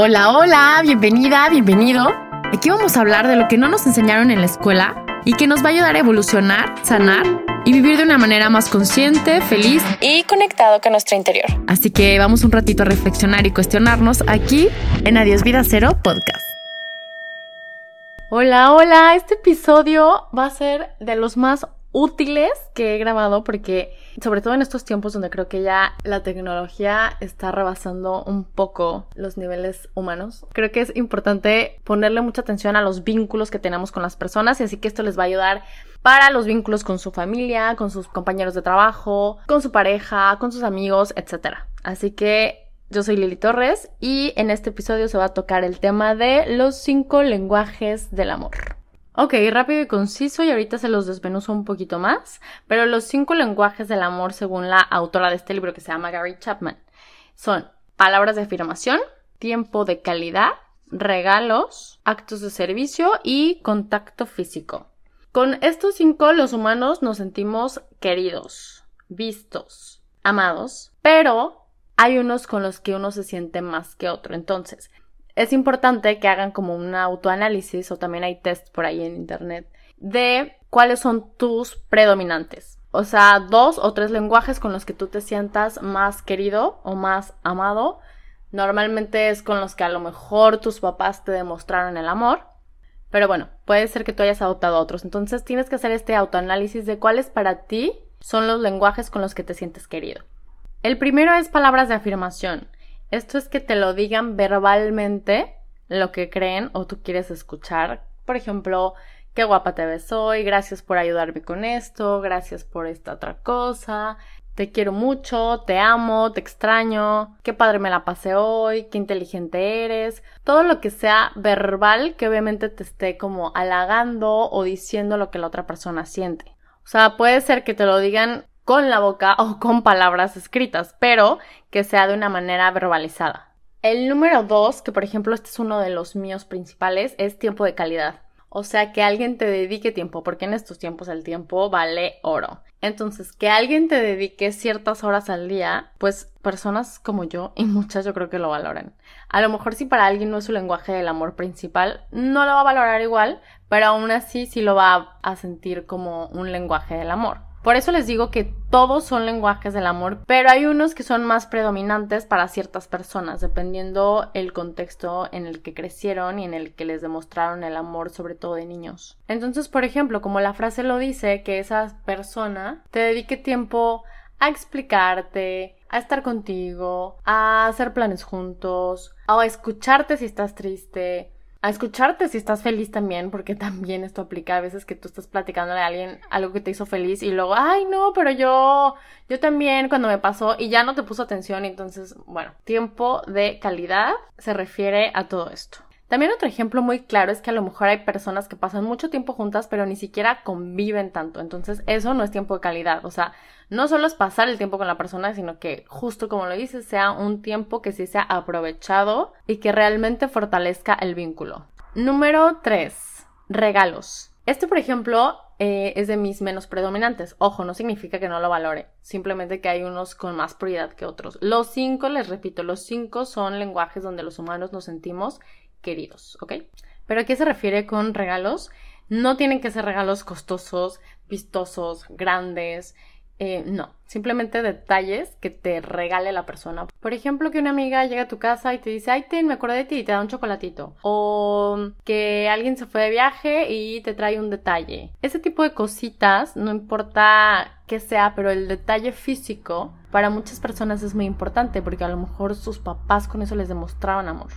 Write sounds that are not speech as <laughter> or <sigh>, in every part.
Hola, hola, bienvenida, bienvenido. Aquí vamos a hablar de lo que no nos enseñaron en la escuela y que nos va a ayudar a evolucionar, sanar y vivir de una manera más consciente, feliz y conectado con nuestro interior. Así que vamos un ratito a reflexionar y cuestionarnos aquí en Adiós Vida Cero Podcast. Hola, hola, este episodio va a ser de los más útiles que he grabado porque sobre todo en estos tiempos donde creo que ya la tecnología está rebasando un poco los niveles humanos, creo que es importante ponerle mucha atención a los vínculos que tenemos con las personas y así que esto les va a ayudar para los vínculos con su familia, con sus compañeros de trabajo, con su pareja, con sus amigos, etc. Así que yo soy Lili Torres y en este episodio se va a tocar el tema de los cinco lenguajes del amor. Ok, rápido y conciso y ahorita se los desmenuzo un poquito más, pero los cinco lenguajes del amor según la autora de este libro que se llama Gary Chapman son palabras de afirmación, tiempo de calidad, regalos, actos de servicio y contacto físico. Con estos cinco los humanos nos sentimos queridos, vistos, amados, pero hay unos con los que uno se siente más que otro. Entonces, es importante que hagan como un autoanálisis o también hay test por ahí en internet de cuáles son tus predominantes. O sea, dos o tres lenguajes con los que tú te sientas más querido o más amado. Normalmente es con los que a lo mejor tus papás te demostraron el amor. Pero bueno, puede ser que tú hayas adoptado otros. Entonces tienes que hacer este autoanálisis de cuáles para ti son los lenguajes con los que te sientes querido. El primero es palabras de afirmación. Esto es que te lo digan verbalmente lo que creen o tú quieres escuchar. Por ejemplo, qué guapa te ves hoy, gracias por ayudarme con esto, gracias por esta otra cosa, te quiero mucho, te amo, te extraño, qué padre me la pasé hoy, qué inteligente eres, todo lo que sea verbal que obviamente te esté como halagando o diciendo lo que la otra persona siente. O sea, puede ser que te lo digan con la boca o con palabras escritas, pero que sea de una manera verbalizada. El número dos, que por ejemplo este es uno de los míos principales, es tiempo de calidad. O sea, que alguien te dedique tiempo, porque en estos tiempos el tiempo vale oro. Entonces, que alguien te dedique ciertas horas al día, pues personas como yo y muchas yo creo que lo valoran. A lo mejor si para alguien no es su lenguaje del amor principal, no lo va a valorar igual, pero aún así sí lo va a sentir como un lenguaje del amor. Por eso les digo que todos son lenguajes del amor, pero hay unos que son más predominantes para ciertas personas, dependiendo el contexto en el que crecieron y en el que les demostraron el amor, sobre todo de niños. Entonces, por ejemplo, como la frase lo dice, que esa persona te dedique tiempo a explicarte, a estar contigo, a hacer planes juntos, a escucharte si estás triste, a escucharte si estás feliz también, porque también esto aplica a veces que tú estás platicándole a alguien algo que te hizo feliz y luego, ay no, pero yo, yo también cuando me pasó y ya no te puso atención, entonces, bueno, tiempo de calidad se refiere a todo esto. También otro ejemplo muy claro es que a lo mejor hay personas que pasan mucho tiempo juntas pero ni siquiera conviven tanto. Entonces eso no es tiempo de calidad. O sea, no solo es pasar el tiempo con la persona, sino que justo como lo dices, sea un tiempo que sí sea aprovechado y que realmente fortalezca el vínculo. Número 3. Regalos. Este, por ejemplo, eh, es de mis menos predominantes. Ojo, no significa que no lo valore, simplemente que hay unos con más prioridad que otros. Los cinco, les repito, los cinco son lenguajes donde los humanos nos sentimos queridos, ¿ok? Pero ¿a qué se refiere con regalos? No tienen que ser regalos costosos, vistosos, grandes. Eh, no, simplemente detalles que te regale la persona. Por ejemplo, que una amiga llega a tu casa y te dice, ay, ten, me acordé de ti y te da un chocolatito. O que alguien se fue de viaje y te trae un detalle. Ese tipo de cositas, no importa qué sea, pero el detalle físico para muchas personas es muy importante porque a lo mejor sus papás con eso les demostraban amor.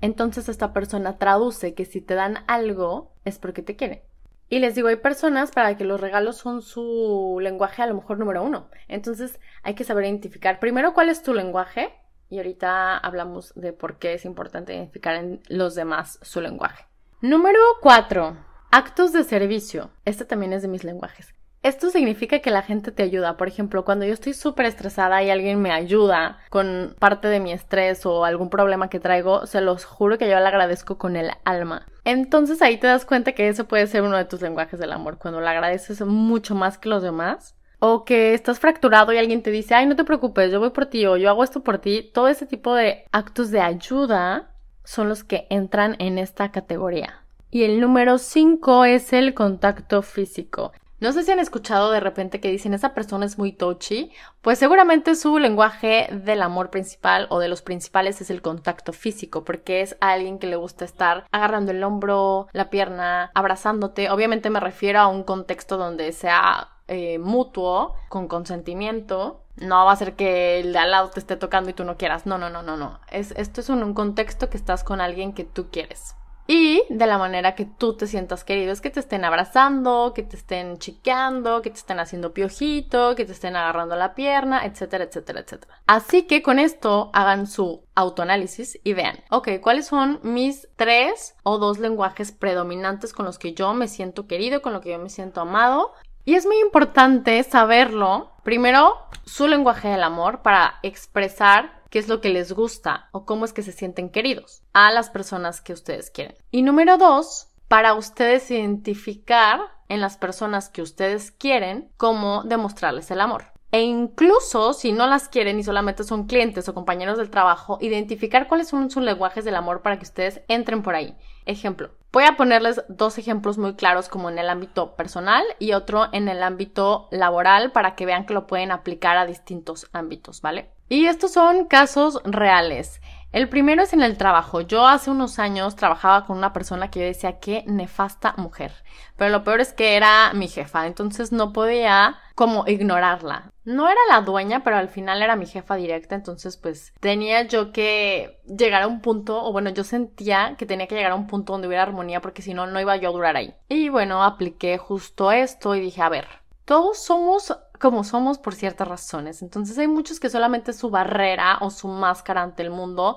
Entonces esta persona traduce que si te dan algo es porque te quiere. Y les digo, hay personas para que los regalos son su lenguaje a lo mejor número uno. Entonces hay que saber identificar primero cuál es tu lenguaje y ahorita hablamos de por qué es importante identificar en los demás su lenguaje. Número cuatro, actos de servicio. Este también es de mis lenguajes. Esto significa que la gente te ayuda. Por ejemplo, cuando yo estoy súper estresada y alguien me ayuda con parte de mi estrés o algún problema que traigo, se los juro que yo le agradezco con el alma. Entonces ahí te das cuenta que eso puede ser uno de tus lenguajes del amor, cuando le agradeces mucho más que los demás. O que estás fracturado y alguien te dice, ay, no te preocupes, yo voy por ti o yo hago esto por ti. Todo ese tipo de actos de ayuda son los que entran en esta categoría. Y el número 5 es el contacto físico. No sé si han escuchado de repente que dicen esa persona es muy touchy, pues seguramente su lenguaje del amor principal o de los principales es el contacto físico, porque es alguien que le gusta estar agarrando el hombro, la pierna, abrazándote. Obviamente me refiero a un contexto donde sea eh, mutuo, con consentimiento. No va a ser que el de al lado te esté tocando y tú no quieras. No, no, no, no, no. Es, esto es un contexto que estás con alguien que tú quieres. Y de la manera que tú te sientas querido, es que te estén abrazando, que te estén chiqueando, que te estén haciendo piojito, que te estén agarrando la pierna, etcétera, etcétera, etcétera. Así que con esto hagan su autoanálisis y vean, ok, ¿cuáles son mis tres o dos lenguajes predominantes con los que yo me siento querido, con los que yo me siento amado? Y es muy importante saberlo, primero, su lenguaje del amor para expresar qué es lo que les gusta o cómo es que se sienten queridos a las personas que ustedes quieren. Y número dos, para ustedes identificar en las personas que ustedes quieren cómo demostrarles el amor. E incluso si no las quieren y solamente son clientes o compañeros del trabajo, identificar cuáles son sus lenguajes del amor para que ustedes entren por ahí. Ejemplo, voy a ponerles dos ejemplos muy claros como en el ámbito personal y otro en el ámbito laboral para que vean que lo pueden aplicar a distintos ámbitos, ¿vale? Y estos son casos reales. El primero es en el trabajo. Yo hace unos años trabajaba con una persona que yo decía qué nefasta mujer. Pero lo peor es que era mi jefa, entonces no podía como ignorarla. No era la dueña, pero al final era mi jefa directa, entonces pues tenía yo que llegar a un punto, o bueno, yo sentía que tenía que llegar a un punto donde hubiera armonía porque si no, no iba yo a durar ahí. Y bueno, apliqué justo esto y dije, a ver, todos somos como somos por ciertas razones. Entonces hay muchos que solamente su barrera o su máscara ante el mundo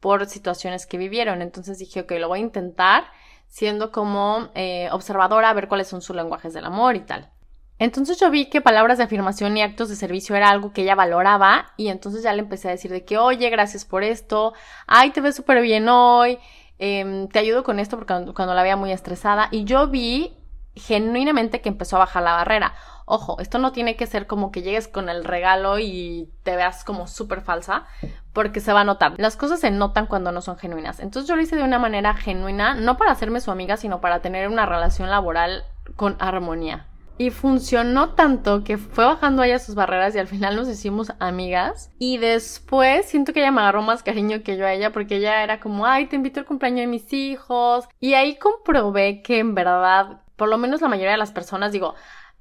por situaciones que vivieron. Entonces dije, ok, lo voy a intentar siendo como eh, observadora a ver cuáles son sus lenguajes del amor y tal. Entonces yo vi que palabras de afirmación y actos de servicio era algo que ella valoraba y entonces ya le empecé a decir de que, oye, gracias por esto, ay, te ves súper bien hoy, em, te ayudo con esto porque cuando, cuando la veía muy estresada y yo vi genuinamente que empezó a bajar la barrera. Ojo, esto no tiene que ser como que llegues con el regalo y te veas como súper falsa, porque se va a notar. Las cosas se notan cuando no son genuinas. Entonces yo lo hice de una manera genuina, no para hacerme su amiga, sino para tener una relación laboral con armonía. Y funcionó tanto que fue bajando ella sus barreras y al final nos hicimos amigas. Y después siento que ella me agarró más cariño que yo a ella porque ella era como, ay, te invito al cumpleaños de mis hijos. Y ahí comprobé que en verdad, por lo menos la mayoría de las personas, digo,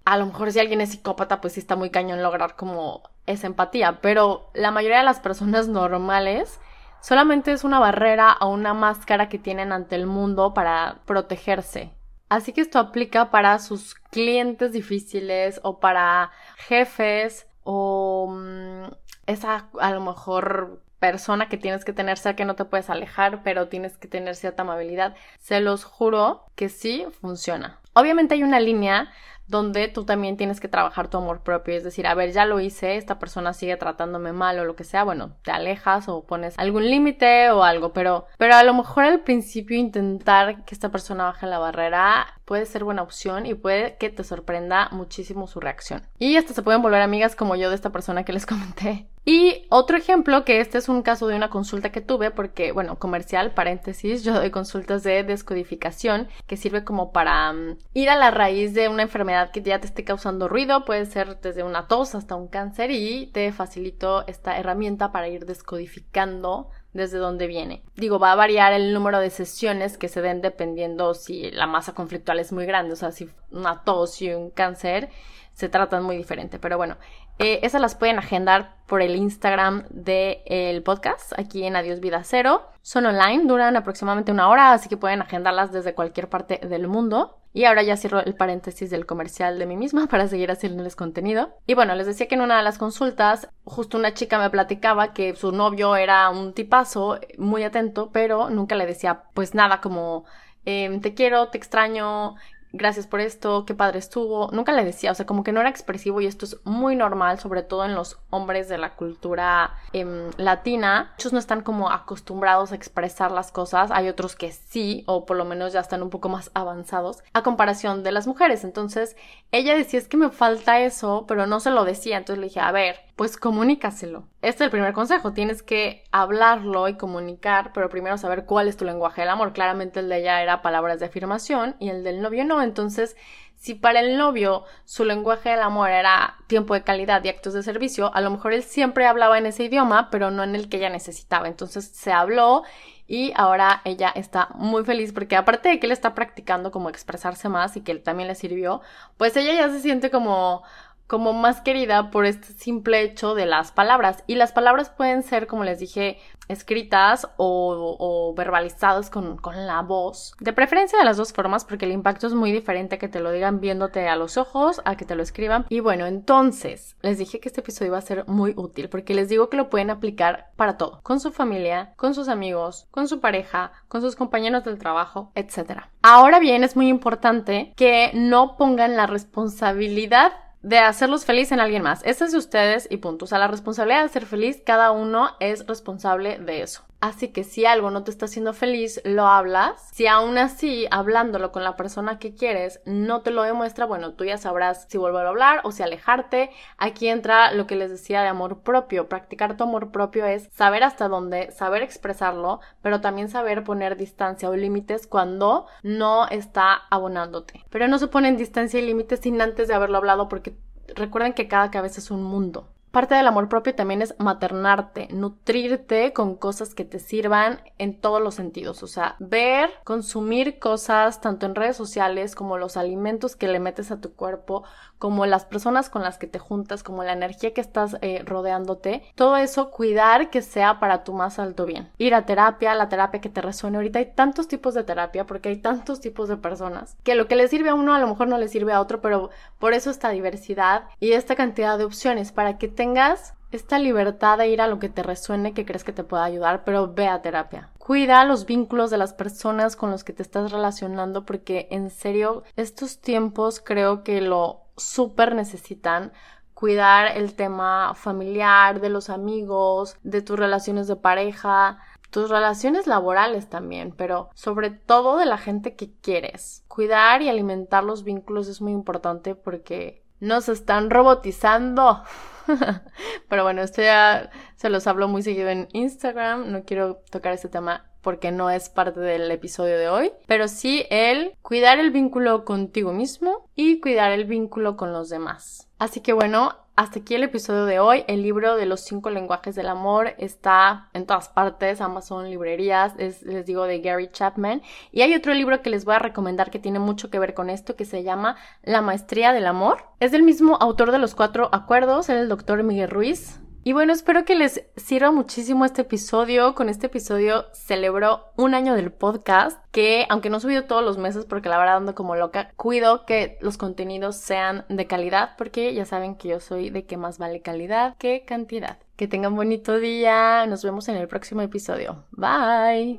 a lo mejor si alguien es psicópata, pues sí está muy cañón lograr como esa empatía, pero la mayoría de las personas normales solamente es una barrera o una máscara que tienen ante el mundo para protegerse. Así que esto aplica para sus clientes difíciles o para jefes o mm, esa a lo mejor persona que tienes que tener cerca que no te puedes alejar, pero tienes que tener cierta amabilidad. Se los juro que sí funciona. Obviamente hay una línea donde tú también tienes que trabajar tu amor propio, es decir, a ver, ya lo hice, esta persona sigue tratándome mal o lo que sea, bueno, te alejas o pones algún límite o algo, pero pero a lo mejor al principio intentar que esta persona baje la barrera puede ser buena opción y puede que te sorprenda muchísimo su reacción. Y hasta se pueden volver amigas como yo de esta persona que les <laughs> comenté y otro ejemplo, que este es un caso de una consulta que tuve, porque, bueno, comercial, paréntesis, yo doy consultas de descodificación, que sirve como para mm, ir a la raíz de una enfermedad que ya te esté causando ruido, puede ser desde una tos hasta un cáncer, y te facilito esta herramienta para ir descodificando desde dónde viene. Digo, va a variar el número de sesiones que se den dependiendo si la masa conflictual es muy grande, o sea, si una tos y un cáncer se tratan muy diferente, pero bueno, eh, esas las pueden agendar por el Instagram del podcast, aquí en Adiós Vida Cero. Son online, duran aproximadamente una hora, así que pueden agendarlas desde cualquier parte del mundo. Y ahora ya cierro el paréntesis del comercial de mí misma <laughs> para seguir haciéndoles contenido. Y bueno, les decía que en una de las consultas, justo una chica me platicaba que su novio era un tipazo, muy atento, pero nunca le decía pues nada como em, te quiero, te extraño, gracias por esto, qué padre estuvo. Nunca le decía, o sea, como que no era expresivo y esto es muy normal, sobre todo en los hombres de la cultura em, latina. Muchos no están como acostumbrados a expresar las cosas, hay otros que sí, o por lo menos ya están un poco más avanzados a comparación de las mujeres. Entonces, ella decía, es que me falta eso, pero no se lo decía. Entonces le dije, a ver, pues comunícaselo. Este es el primer consejo, tienes que hablarlo y comunicar, pero primero saber cuál es tu lenguaje del amor. Claramente el de ella era palabras de afirmación y el del novio no, entonces si para el novio su lenguaje del amor era tiempo de calidad y actos de servicio, a lo mejor él siempre hablaba en ese idioma, pero no en el que ella necesitaba. Entonces se habló y ahora ella está muy feliz porque aparte de que él está practicando como expresarse más y que él también le sirvió, pues ella ya se siente como como más querida por este simple hecho de las palabras. Y las palabras pueden ser, como les dije, escritas o, verbalizadas con, con, la voz. De preferencia de las dos formas porque el impacto es muy diferente que te lo digan viéndote a los ojos a que te lo escriban. Y bueno, entonces les dije que este episodio iba a ser muy útil porque les digo que lo pueden aplicar para todo. Con su familia, con sus amigos, con su pareja, con sus compañeros del trabajo, etc. Ahora bien, es muy importante que no pongan la responsabilidad de hacerlos feliz en alguien más. Ese es de ustedes y punto. O sea, la responsabilidad de ser feliz, cada uno es responsable de eso. Así que si algo no te está haciendo feliz, lo hablas. Si aún así, hablándolo con la persona que quieres, no te lo demuestra, bueno, tú ya sabrás si volver a hablar o si alejarte. Aquí entra lo que les decía de amor propio. Practicar tu amor propio es saber hasta dónde, saber expresarlo, pero también saber poner distancia o límites cuando no está abonándote. Pero no se ponen distancia y límites sin antes de haberlo hablado porque recuerden que cada cabeza es un mundo. Parte del amor propio también es maternarte, nutrirte con cosas que te sirvan en todos los sentidos, o sea, ver, consumir cosas tanto en redes sociales como los alimentos que le metes a tu cuerpo, como las personas con las que te juntas, como la energía que estás eh, rodeándote, todo eso cuidar que sea para tu más alto bien. Ir a terapia, la terapia que te resuene. Ahorita hay tantos tipos de terapia porque hay tantos tipos de personas que lo que le sirve a uno a lo mejor no le sirve a otro, pero por eso esta diversidad y esta cantidad de opciones para que tengas esta libertad de ir a lo que te resuene, que crees que te pueda ayudar, pero ve a terapia. Cuida los vínculos de las personas con los que te estás relacionando porque en serio estos tiempos creo que lo súper necesitan cuidar el tema familiar, de los amigos, de tus relaciones de pareja, tus relaciones laborales también, pero sobre todo de la gente que quieres. Cuidar y alimentar los vínculos es muy importante porque nos están robotizando. <laughs> pero bueno, esto ya se los hablo muy seguido en Instagram, no quiero tocar este tema porque no es parte del episodio de hoy, pero sí el cuidar el vínculo contigo mismo y cuidar el vínculo con los demás. Así que bueno, hasta aquí el episodio de hoy. El libro de los cinco lenguajes del amor está en todas partes, Amazon, librerías, es, les digo, de Gary Chapman. Y hay otro libro que les voy a recomendar que tiene mucho que ver con esto, que se llama La Maestría del Amor. Es del mismo autor de los cuatro acuerdos, el doctor Miguel Ruiz. Y bueno, espero que les sirva muchísimo este episodio. Con este episodio celebro un año del podcast, que aunque no he subido todos los meses porque la verdad ando como loca, cuido que los contenidos sean de calidad porque ya saben que yo soy de que más vale calidad que cantidad. Que tengan bonito día, nos vemos en el próximo episodio. Bye.